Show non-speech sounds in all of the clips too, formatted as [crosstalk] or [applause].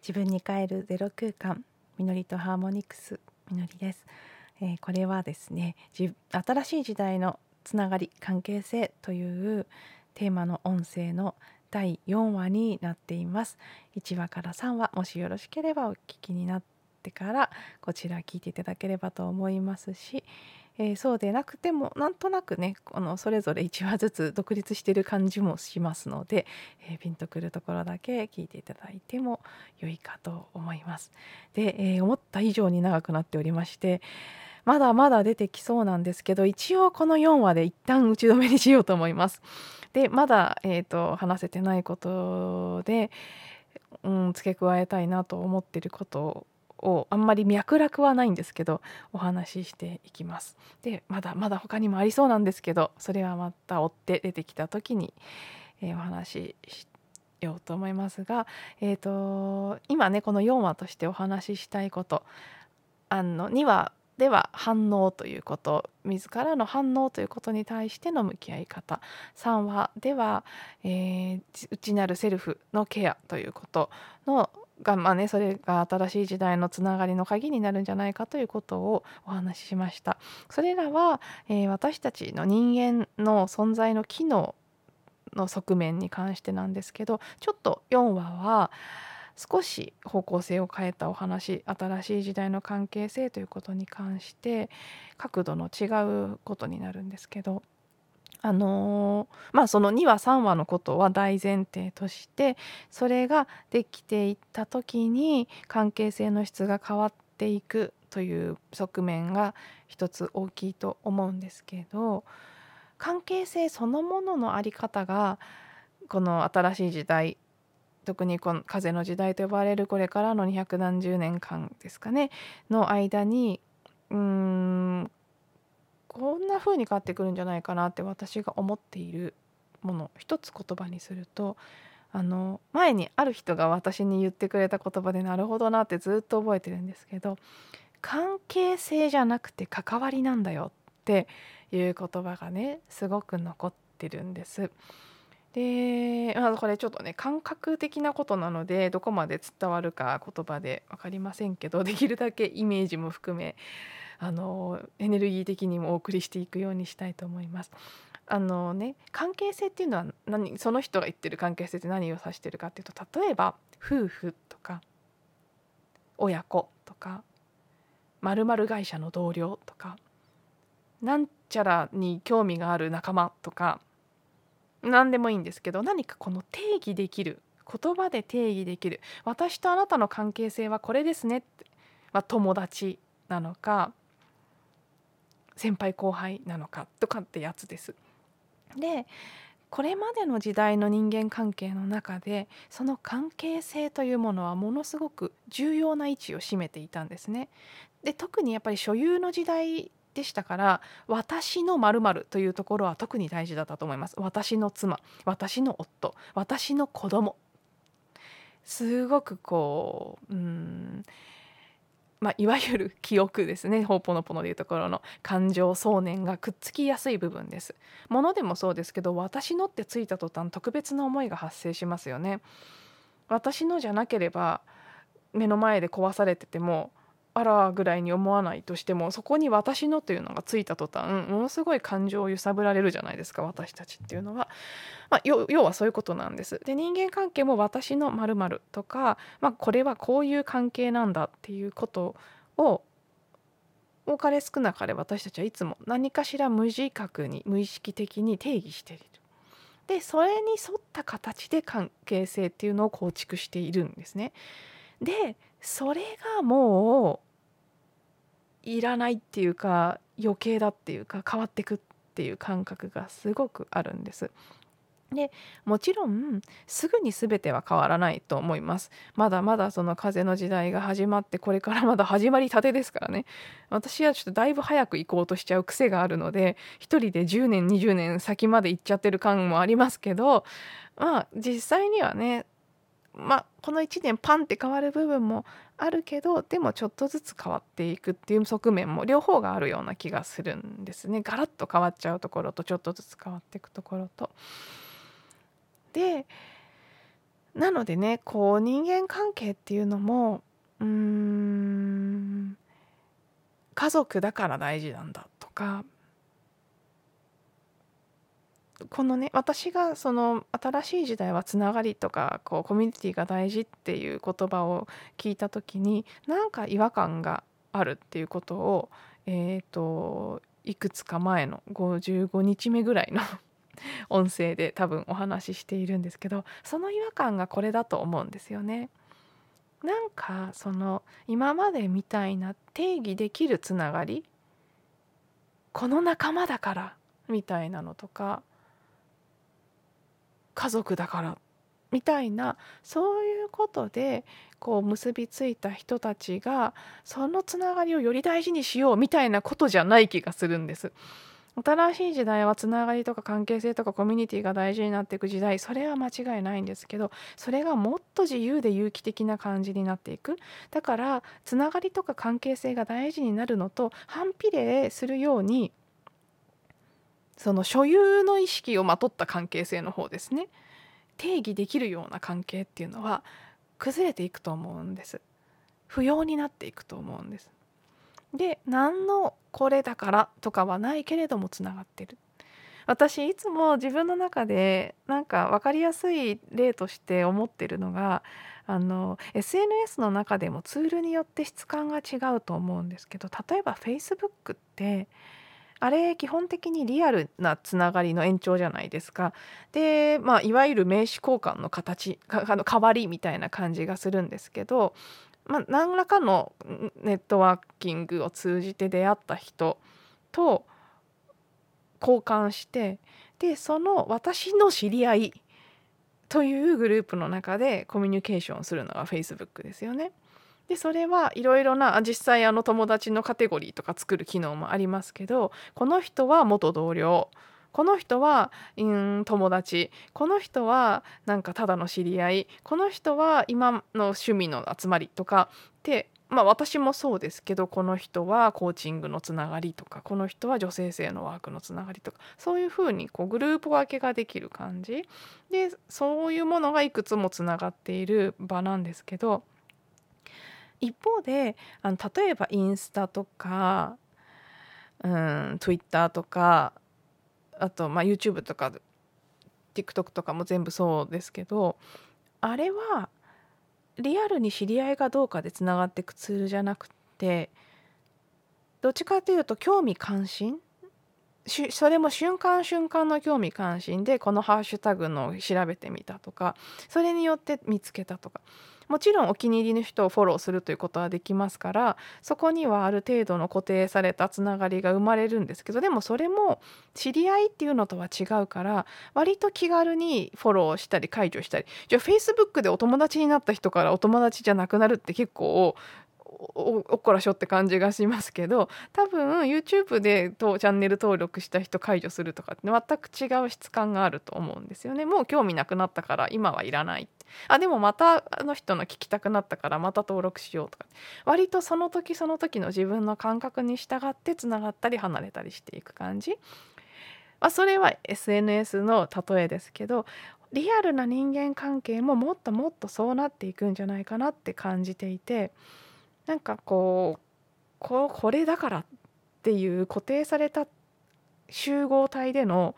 自分に帰るゼロ空間みのりとハーモニクスみのりです、えー、これはですね新しい時代のつながり関係性というテーマの音声の第4話になっています。1話から3話もしよろしければお聞きになってからこちら聞いていただければと思いますしえー、そうでなくてもなんとなくねこのそれぞれ1話ずつ独立してる感じもしますので、えー、ピンとくるところだけ聞いていただいても良いかと思います。で、えー、思った以上に長くなっておりましてまだまだ出てきそうなんですけど一応この4話で一旦打ち止めにしようと思います。でまだ、えーと、話せてないことで、うん、付け加えたいなと思ってることをあんまり脈絡はないんですけどお話ししていきます。でまだまだ他にもありそうなんですけどそれはまた追って出てきた時に、えー、お話ししようと思いますが、えーと、今ねこの4話としてお話ししたいことあの2話では反応ということ自らの反応ということに対しての向き合い方3話では、えー、内なるセルフのケアということのがまあねそれが新しい時代のつながりの鍵になるんじゃないかということをお話ししました。それらは、えー、私たちの人間の存在の機能の側面に関してなんですけどちょっと4話は少し方向性を変えたお話新しい時代の関係性ということに関して角度の違うことになるんですけどあのー、まあその2話3話のことは大前提としてそれができていった時に関係性の質が変わっていくという側面が一つ大きいと思うんですけど関係性そのものの在り方がこの新しい時代特にこの風の時代と呼ばれるこれからの200何十年間ですかねの間にうんこんな風に変わってくるんじゃないかなって私が思っているもの一つ言葉にするとあの前にある人が私に言ってくれた言葉でなるほどなってずっと覚えてるんですけど関係性じゃなくて関わりなんだよっていう言葉がねすごく残ってるんです。で、まあ、これちょっとね感覚的なことなのでどこまで伝わるか言葉で分かりませんけどできるだけイメージも含めあのエネルギー的にもお送りしていくようにしたいと思います。あのね関係性っていうのは何その人が言ってる関係性って何を指してるかっていうと例えば夫婦とか親子とかまる会社の同僚とかなんちゃらに興味がある仲間とか何でもいいんですけど何かこの定義できる言葉で定義できる私とあなたの関係性はこれですねって、まあ、友達なのか先輩後輩なのかとかってやつです。でこれまでの時代の人間関係の中でその関係性というものはものすごく重要な位置を占めていたんですね。で特にやっぱり所有の時代でしたから私のまるというところは特に大事だったと思います。私の妻私の夫私の子供すごくこううんまあ、いわゆる記憶ですねほうぽのぽのでいうところの感情想念がくっつきやすい部分です。ものでもそうですけど私のってついた途端特別な思いが発生しますよね。私のじゃなければ目の前で壊されててもあらぐらいに思わないとしてもそこに私のというのがついた途端ものすごい感情を揺さぶられるじゃないですか私たちっていうのは、まあ、要はそういうことなんです。で人間関係も私のまるとか、まあ、これはこういう関係なんだっていうことを多かれ少なかれ私たちはいつも何かしら無自覚に無意識的に定義している。でそれに沿った形で関係性っていうのを構築しているんですね。でそれがもういらないっていうか余計だっていうか変わってくっていう感覚がすごくあるんです。でもちろんすぐに全ては変わらないと思いますまだまだその風の時代が始まってこれからまだ始まりたてですからね私はちょっとだいぶ早く行こうとしちゃう癖があるので一人で10年20年先まで行っちゃってる感もありますけどまあ実際にはねまあこの1年パンって変わる部分もあるけどでもちょっとずつ変わっていくっていう側面も両方があるような気がするんですねガラッと変わっちゃうところとちょっとずつ変わっていくところと。でなのでねこう人間関係っていうのもうーん家族だから大事なんだとかこのね私がその新しい時代はつながりとかこうコミュニティが大事っていう言葉を聞いた時になんか違和感があるっていうことをえっ、ー、といくつか前の55日目ぐらいの [laughs] 音声で多分お話ししているんですけどその違和感がこれだと思うんですよね。なんかその今までみたいな定義できるつながりこの仲間だからみたいなのとか家族だからみたいなそういうことでこう結びついた人たちがそのつながりをより大事にしようみたいなことじゃない気がするんです。新しい時代はつながりとか関係性とかコミュニティが大事になっていく時代それは間違いないんですけどそれがもっと自由で有機的な感じになっていくだからつながりとか関係性が大事になるのと反比例するようにその所有の意識をまとった関係性の方ですね。定義できるような関係っていうのは崩れていくと思うんです。不要になっていくと思うんです。で何のこれだからとかはないけれどもつながってる。私いつも自分の中でなんか分かりやすい例として思ってるのがあの SNS の中でもツールによって質感が違うと思うんですけど例えば Facebook ってあれ基本的にリアルなつながりの延長じゃないですか。で、まあ、いわゆる名刺交換の形あの代わりみたいな感じがするんですけど、まあ、何らかのネットワーキングを通じて出会った人と交換してでその私の知り合いというグループの中でコミュニケーションするのが Facebook ですよね。でそれはいろいろな実際あの友達のカテゴリーとか作る機能もありますけどこの人は元同僚。この人は、うん、友達。この人はなんかただの知り合い。この人は今の趣味の集まりとか。ってまあ私もそうですけどこの人はコーチングのつながりとか。この人は女性性のワークのつながりとか。そういうふうにこうグループ分けができる感じ。でそういうものがいくつもつながっている場なんですけど一方であの例えばインスタとか、うん、Twitter とかあと、まあ、YouTube とか TikTok とかも全部そうですけどあれはリアルに知り合いがどうかでつながっていくツールじゃなくてどっちかというと興味関心？それも瞬間瞬間の興味関心でこのハッシュタグの調べてみたとかそれによって見つけたとか。もちろんお気に入りの人をフォローするということはできますからそこにはある程度の固定されたつながりが生まれるんですけどでもそれも知り合いっていうのとは違うから割と気軽にフォローしたり解除したりじゃあ Facebook でお友達になった人からお友達じゃなくなるって結構おっこらしょって感じがしますけど多分 YouTube でとチャンネル登録した人解除するとかって全く違う質感があると思うんですよね。もう興味なくなったから今はいらない。あでもまたあの人の聞きたくなったからまた登録しようとか。割とその時その時の自分の感覚に従ってつながったり離れたりしていく感じ、まあ、それは SNS の例えですけどリアルな人間関係ももっともっとそうなっていくんじゃないかなって感じていて。なんかこうここれだからっていう固定された集合体での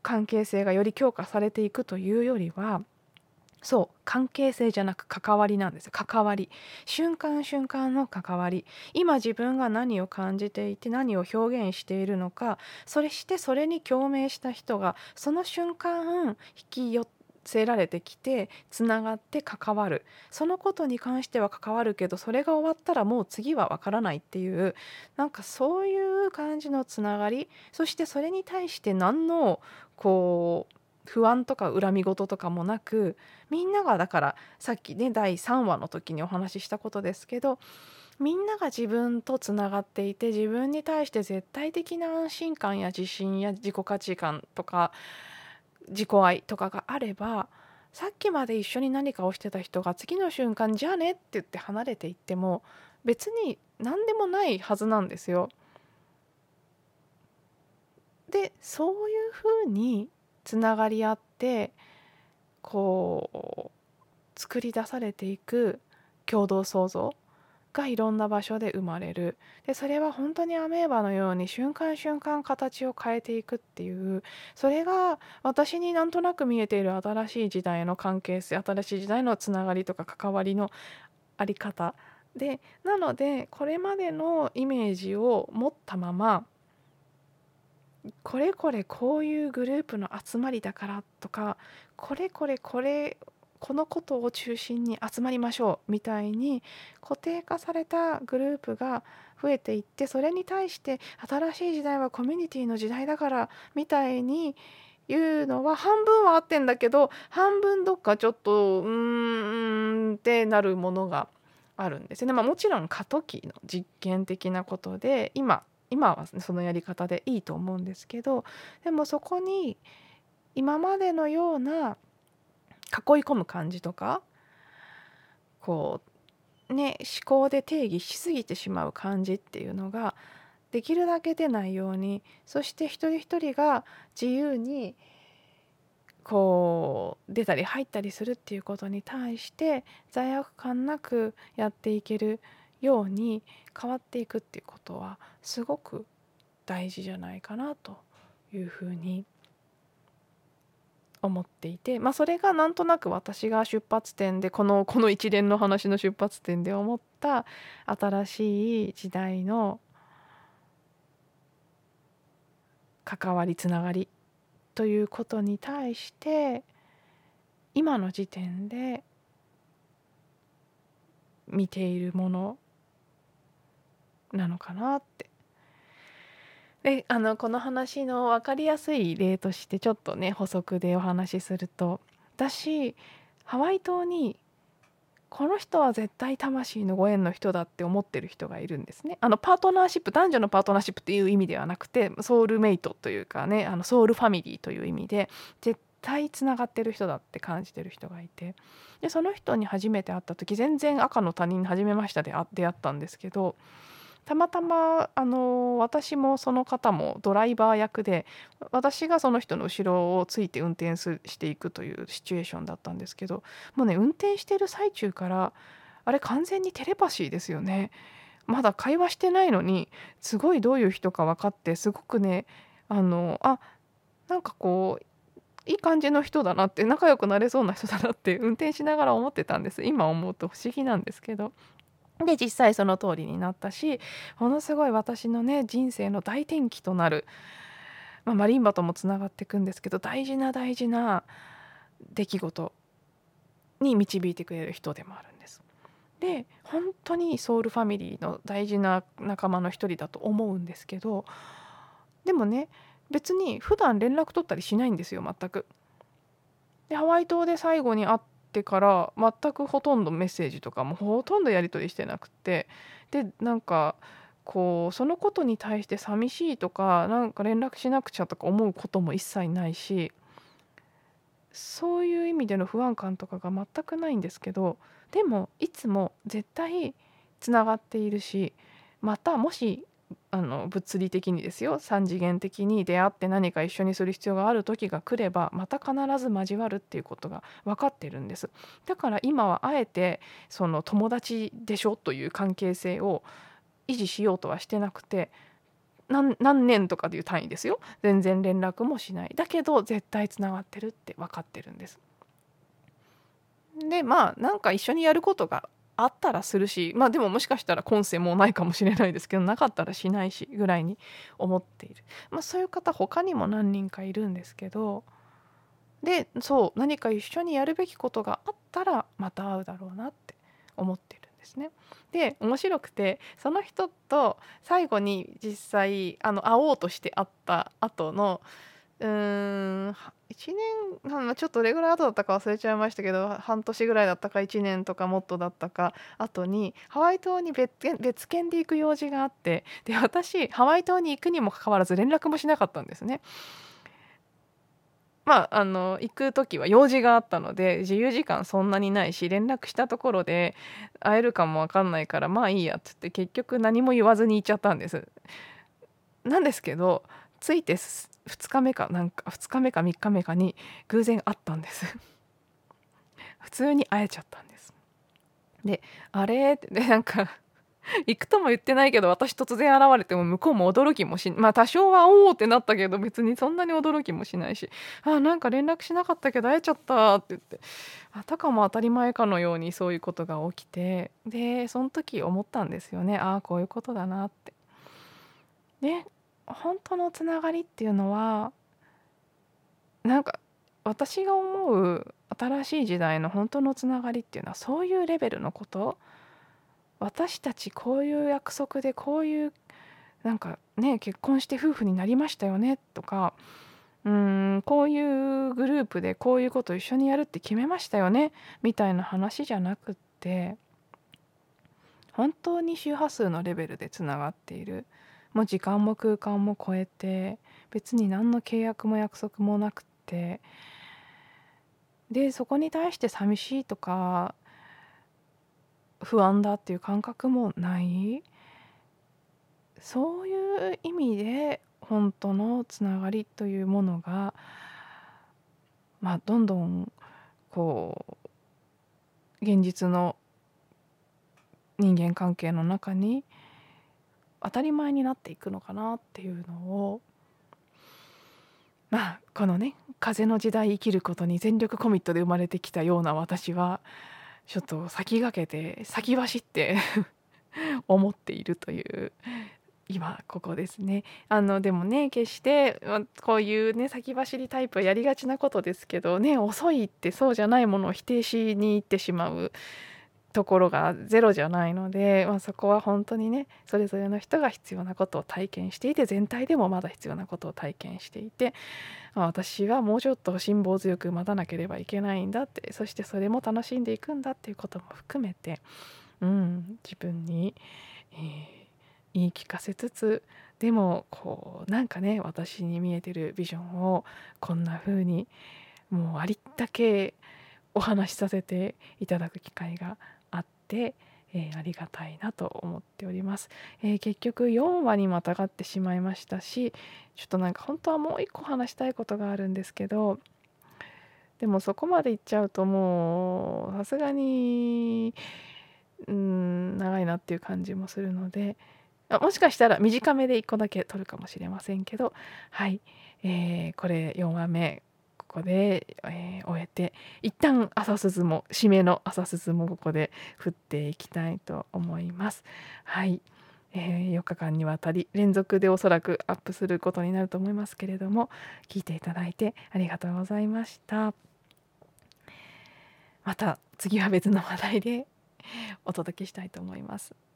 関係性がより強化されていくというよりはそう関係性じゃなく関わりなんです。関わり。瞬間瞬間の関わり。今自分が何を感じていて何を表現しているのかそれしてそれに共鳴した人がその瞬間引き寄ってせられてきてつながって関わる。そのことに関しては関わるけどそれが終わったらもう次はわからないっていうなんかそういう感じのつながり。そしてそれに対して何のこう不安とか恨み事とかもなくみんながだからさっきね第3話の時にお話ししたことですけどみんなが自分とつながっていて自分に対して絶対的な安心感や自信や自己価値観とか自己愛とかがあればさっきまで一緒に何かをしてた人が次の瞬間じゃあねって言って離れていっても別に何でもないはずなんですよ。でそういうふうにつながり合ってこう作り出されていく共同創造がいろんな場所で生まれる。でそれは本当にアメーバのように瞬間瞬間形を変えていくっていう。それが私になんとなく見えている新しい時代の関係性新しい時代のつながりとか関わりのあり方。でなのでこれまでのイメージを持ったままこれこれこういうグループの集まりだからとかこれこれこれこのことを中心に集まりましょうみたいに固定化されたグループが増えていってそれに対して新しい時代はコミュニティの時代だからみたいに言うのは半分は合ってんだけど半分どっかちょっとうーんってなるものがあるんですね。まあ、もちろん過渡期の実験的なことで今今はそのやり方でいいと思うんですけどでもそこに今までのような囲い込む感じとかこうね思考で定義しすぎてしまう感じっていうのができるだけ出ないようにそして一人一人が自由にこう出たり入ったりするっていうことに対して罪悪感なくやっていけるように変わっていくっていうことはすごく大事じゃないかなというふうに思います思っていて、まあ、それがなんとなく私が出発点でこの [laughs] この一連の話の出発点で思った新しい時代の関わりつながりということに対して今の時点で見ているものなのかなってであのこの話の分かりやすい例としてちょっとね補足でお話しすると私ハワイ島にこの人は絶対魂のご縁の人だって思ってる人がいるんですね。あのパートナーシップ男女のパートナーシップっていう意味ではなくてソウルメイトというかねあのソウルファミリーという意味で絶対つながってる人だって感じてる人がいてでその人に初めて会った時全然赤の他人初めましたで出会ったんですけどたまたまあの私もその方もドライバー役で私がその人の後ろをついて運転していくというシチュエーションだったんですけどもうね運転してる最中からあれ完全にテレパシーですよね。まだ会話してないのにすごいどういう人か分かってすごくねあのあなんかこういい感じの人だなって仲良くなれそうな人だなって運転しながら思ってたんです今思うと不思議なんですけどで実際その通りになったしものすごい私のね人生の大転機となる、まあ、マリンバともつながっていくんですけど大事な大事な出来事に導いてくれる人でもあるんです。で本当にソウルファミリーの大事な仲間の一人だと思うんですけどでもね別に普段連絡取ったりしないんですよ全く。でハワイ島で最後に会ってから全くほとんどメッセージとかもほとんどやり取りしてなくてでなんかこうそのことに対して寂しいとかなんか連絡しなくちゃとか思うことも一切ないしそういう意味での不安感とかが全くないんですけどでもいつも絶対つながっているしまたもしあの物理的にですよ。3次元的に出会って何か一緒にする必要がある時が来ればまた必ず交わるっていうことが分かってるんです。だから今はあえてその友達でしょという関係性を維持しようとはしてなくて何年とかでいう単位ですよ。全然連絡もしない。だけど絶対つながってるって分かってるんです。でまあなんか一緒にやることがあったらするしまあでももしかしたら今世もうないかもしれないですけどなかったらしないしぐらいに思っている、まあ、そういう方他にも何人かいるんですけどでそう何か一緒にやるべきことがあったらまた会うだろうなって思ってるんですね。で面白くてその人と最後に実際あの会おうとして会った後のうん1年ちょっとどれぐらい後だったか忘れちゃいましたけど半年ぐらいだったか1年とかもっとだったか後にハワイ島に別別件で行く用事があってで私ハワイ島に行くにもかかわらず連絡もしなかったんですね。まあ、あの行く時は用事があったので自由時間そんなにないし連絡したところで会えるかも分かんないからまあいいやっつって結局何も言わずに行っちゃったんです。なんですけどついて2日目かなんか2日目か3日目かに偶然会ったんです。[laughs] 普通に会えちゃったんです。であれ？っ [laughs] てでなんか行くとも言ってないけど私突然現れても向こうも驚きもしまあ多少はおおってなったけど別にそんなに驚きもしないしあなんか連絡しなかったけど会えちゃったって言ってあたかも当たり前かのようにそういうことが起きてでその時思ったんですよね。ああこういうことだなって。で本当のつながりっていうのはなんか私が思う新しい時代の本当のつながりっていうのはそういうレベルのこと。私たちこういう約束でこういうなんかね結婚して夫婦になりましたよねとかうんこういうグループでこういうこと一緒にやるって決めましたよねみたいな話じゃなくって本当に周波数のレベルでつながっている。もう時間も空間も超えて別に何の契約も約束もなくて。でそこに対して寂しいとか不安だっていう感覚もない。そういう意味で本当のつながりというものがまあどんどんこう現実の人間関係の中に当たり前になっていくのかなっていうのをまあこのね風の時代生きることに全力コミットで生まれてきたような私はちょっと先駆けて先走って [laughs] 思っているという今ここですね。あのでもね決してこういうね先走りタイプはやりがちなことですけどね遅いってそうじゃないものを否定しに行ってしまうところがゼロじゃないので、まあ、そこは本当にねそれぞれの人が必要なことを体験していて全体でもまだ必要なことを体験していて、まあ、私はもうちょっと辛抱強く待たなければいけないんだってそしてそれも楽しんでいくんだっていうことも含めて、うん、自分に、えー、言い聞かせつつでもこうなんかね私に見えてるビジョンをこんな風にもうありったけお話しさせていただく機会がて、えー、ありがたいなと思っております、えー、結局4話にまたがってしまいましたしちょっとなんか本当はもう一個話したいことがあるんですけどでもそこまでいっちゃうともうさすがにうん長いなっていう感じもするのでもしかしたら短めで1個だけ撮るかもしれませんけどはい、えー、これ4話目こで、えー、終えて一旦朝鈴も締めの朝鈴もここで振っていきたいと思います。はい、えー、4日間にわたり連続でおそらくアップすることになると思いますけれども聞いていただいてありがとうございました。また次は別の話題でお届けしたいと思います。